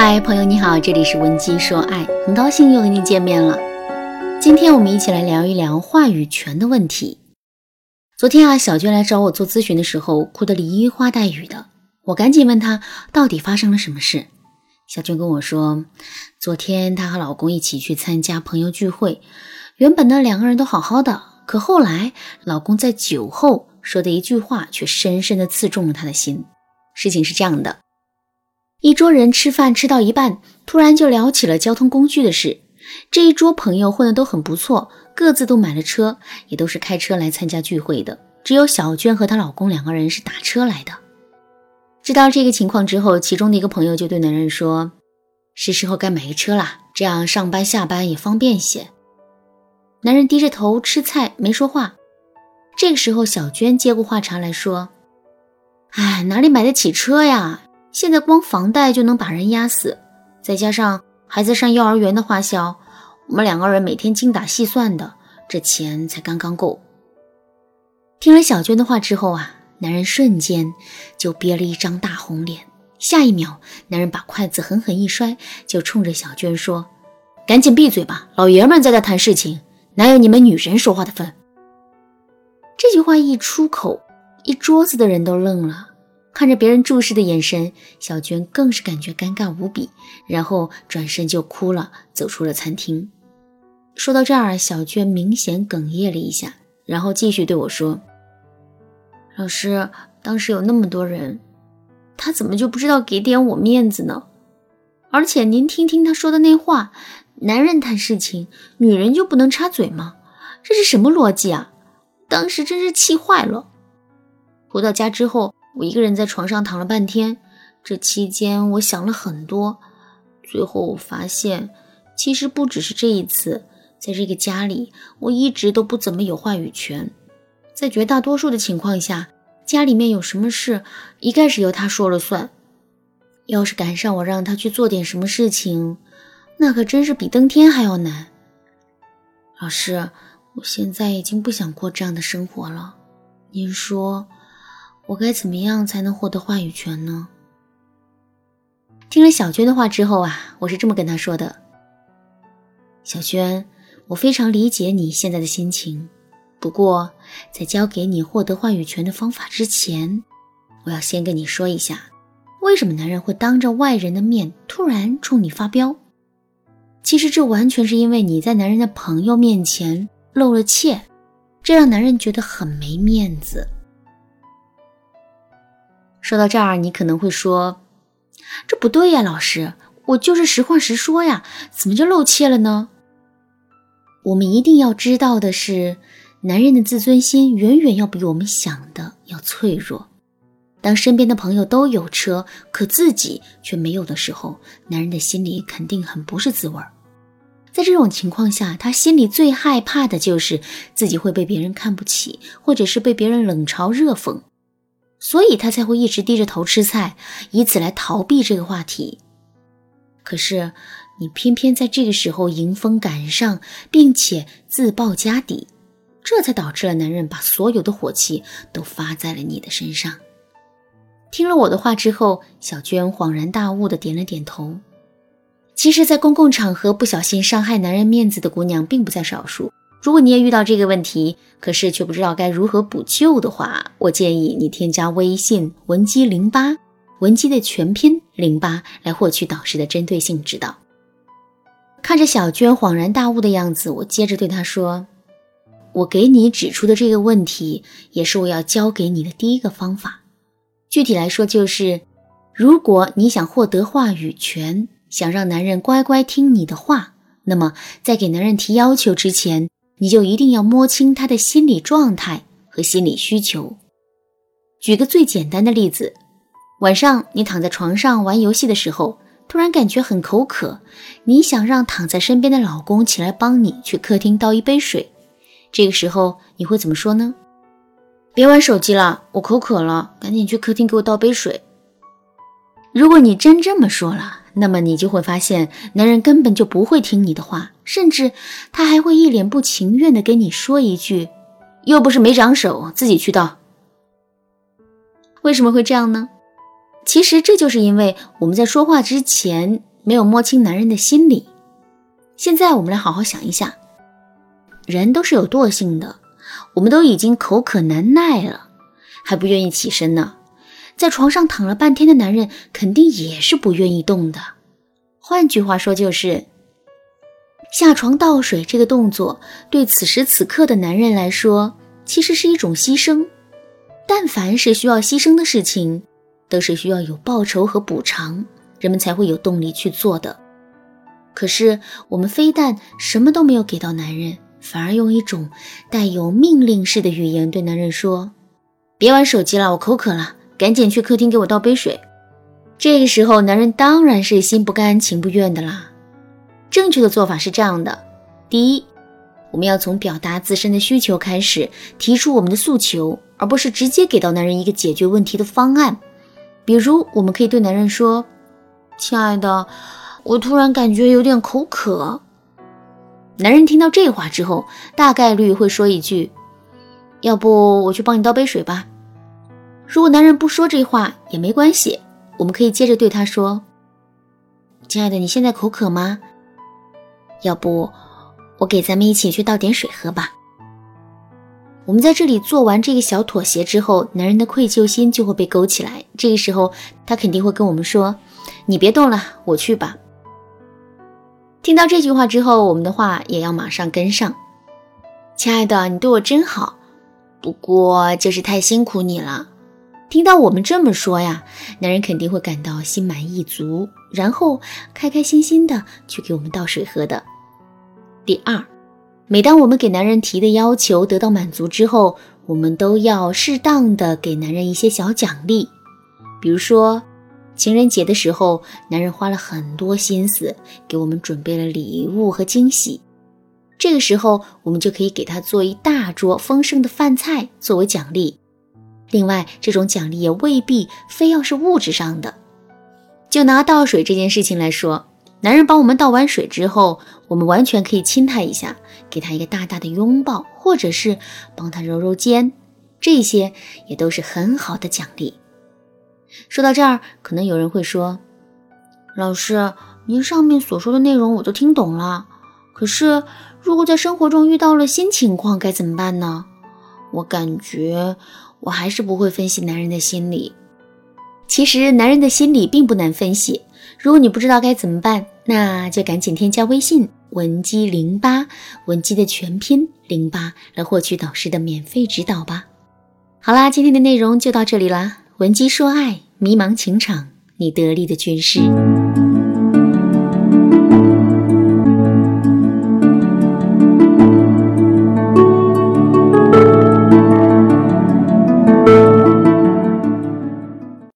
嗨，朋友你好，这里是文姬说爱，很高兴又和你见面了。今天我们一起来聊一聊话语权的问题。昨天啊，小娟来找我做咨询的时候，哭得梨花带雨的，我赶紧问她到底发生了什么事。小娟跟我说，昨天她和老公一起去参加朋友聚会，原本呢两个人都好好的，可后来老公在酒后说的一句话，却深深的刺中了她的心。事情是这样的。一桌人吃饭吃到一半，突然就聊起了交通工具的事。这一桌朋友混得都很不错，各自都买了车，也都是开车来参加聚会的。只有小娟和她老公两个人是打车来的。知道这个情况之后，其中的一个朋友就对男人说：“是时候该买个车了，这样上班下班也方便些。”男人低着头吃菜，没说话。这个时候，小娟接过话茬来说：“哎，哪里买得起车呀？”现在光房贷就能把人压死，再加上孩子上幼儿园的花销，我们两个人每天精打细算的，这钱才刚刚够。听了小娟的话之后啊，男人瞬间就憋了一张大红脸，下一秒，男人把筷子狠狠一摔，就冲着小娟说：“赶紧闭嘴吧，老爷们在这谈事情，哪有你们女人说话的份？”这句话一出口，一桌子的人都愣了。看着别人注视的眼神，小娟更是感觉尴尬无比，然后转身就哭了，走出了餐厅。说到这儿，小娟明显哽咽了一下，然后继续对我说：“老师，当时有那么多人，他怎么就不知道给点我面子呢？而且您听听他说的那话，男人谈事情，女人就不能插嘴吗？这是什么逻辑啊？当时真是气坏了。回到家之后。”我一个人在床上躺了半天，这期间我想了很多，最后我发现，其实不只是这一次，在这个家里，我一直都不怎么有话语权。在绝大多数的情况下，家里面有什么事，一概是由他说了算。要是赶上我让他去做点什么事情，那可真是比登天还要难。老师，我现在已经不想过这样的生活了，您说？我该怎么样才能获得话语权呢？听了小娟的话之后啊，我是这么跟她说的：“小娟，我非常理解你现在的心情，不过在教给你获得话语权的方法之前，我要先跟你说一下，为什么男人会当着外人的面突然冲你发飙。其实这完全是因为你在男人的朋友面前露了怯，这让男人觉得很没面子。”说到这儿，你可能会说：“这不对呀，老师，我就是实话实说呀，怎么就露怯了呢？”我们一定要知道的是，男人的自尊心远远要比我们想的要脆弱。当身边的朋友都有车，可自己却没有的时候，男人的心里肯定很不是滋味儿。在这种情况下，他心里最害怕的就是自己会被别人看不起，或者是被别人冷嘲热讽。所以他才会一直低着头吃菜，以此来逃避这个话题。可是你偏偏在这个时候迎风赶上，并且自曝家底，这才导致了男人把所有的火气都发在了你的身上。听了我的话之后，小娟恍然大悟的点了点头。其实，在公共场合不小心伤害男人面子的姑娘并不在少数。如果你也遇到这个问题，可是却不知道该如何补救的话，我建议你添加微信文姬零八，文姬的全拼零八，来获取导师的针对性指导。看着小娟恍然大悟的样子，我接着对她说：“我给你指出的这个问题，也是我要教给你的第一个方法。具体来说，就是如果你想获得话语权，想让男人乖乖听你的话，那么在给男人提要求之前。”你就一定要摸清他的心理状态和心理需求。举个最简单的例子，晚上你躺在床上玩游戏的时候，突然感觉很口渴，你想让躺在身边的老公起来帮你去客厅倒一杯水。这个时候你会怎么说呢？别玩手机了，我口渴了，赶紧去客厅给我倒杯水。如果你真这么说了。那么你就会发现，男人根本就不会听你的话，甚至他还会一脸不情愿地跟你说一句：“又不是没长手，自己去倒。”为什么会这样呢？其实这就是因为我们在说话之前，没有摸清男人的心理。现在我们来好好想一下，人都是有惰性的，我们都已经口渴难耐了，还不愿意起身呢。在床上躺了半天的男人，肯定也是不愿意动的。换句话说，就是下床倒水这个动作，对此时此刻的男人来说，其实是一种牺牲。但凡是需要牺牲的事情，都是需要有报酬和补偿，人们才会有动力去做的。可是我们非但什么都没有给到男人，反而用一种带有命令式的语言对男人说：“别玩手机了，我口渴了。”赶紧去客厅给我倒杯水。这个时候，男人当然是心不甘情不愿的啦。正确的做法是这样的：第一，我们要从表达自身的需求开始，提出我们的诉求，而不是直接给到男人一个解决问题的方案。比如，我们可以对男人说：“亲爱的，我突然感觉有点口渴。”男人听到这话之后，大概率会说一句：“要不我去帮你倒杯水吧。”如果男人不说这话也没关系，我们可以接着对他说：“亲爱的，你现在口渴吗？要不我给咱们一起去倒点水喝吧。”我们在这里做完这个小妥协之后，男人的愧疚心就会被勾起来。这个时候，他肯定会跟我们说：“你别动了，我去吧。”听到这句话之后，我们的话也要马上跟上：“亲爱的，你对我真好，不过就是太辛苦你了。”听到我们这么说呀，男人肯定会感到心满意足，然后开开心心的去给我们倒水喝的。第二，每当我们给男人提的要求得到满足之后，我们都要适当的给男人一些小奖励。比如说，情人节的时候，男人花了很多心思给我们准备了礼物和惊喜，这个时候我们就可以给他做一大桌丰盛的饭菜作为奖励。另外，这种奖励也未必非要是物质上的。就拿倒水这件事情来说，男人帮我们倒完水之后，我们完全可以亲他一下，给他一个大大的拥抱，或者是帮他揉揉肩，这些也都是很好的奖励。说到这儿，可能有人会说：“老师，您上面所说的内容我都听懂了，可是如果在生活中遇到了新情况，该怎么办呢？我感觉……”我还是不会分析男人的心理。其实男人的心理并不难分析。如果你不知道该怎么办，那就赶紧添加微信文姬零八，文姬的全拼零八，来获取导师的免费指导吧。好啦，今天的内容就到这里啦。文姬说爱，迷茫情场，你得力的军师。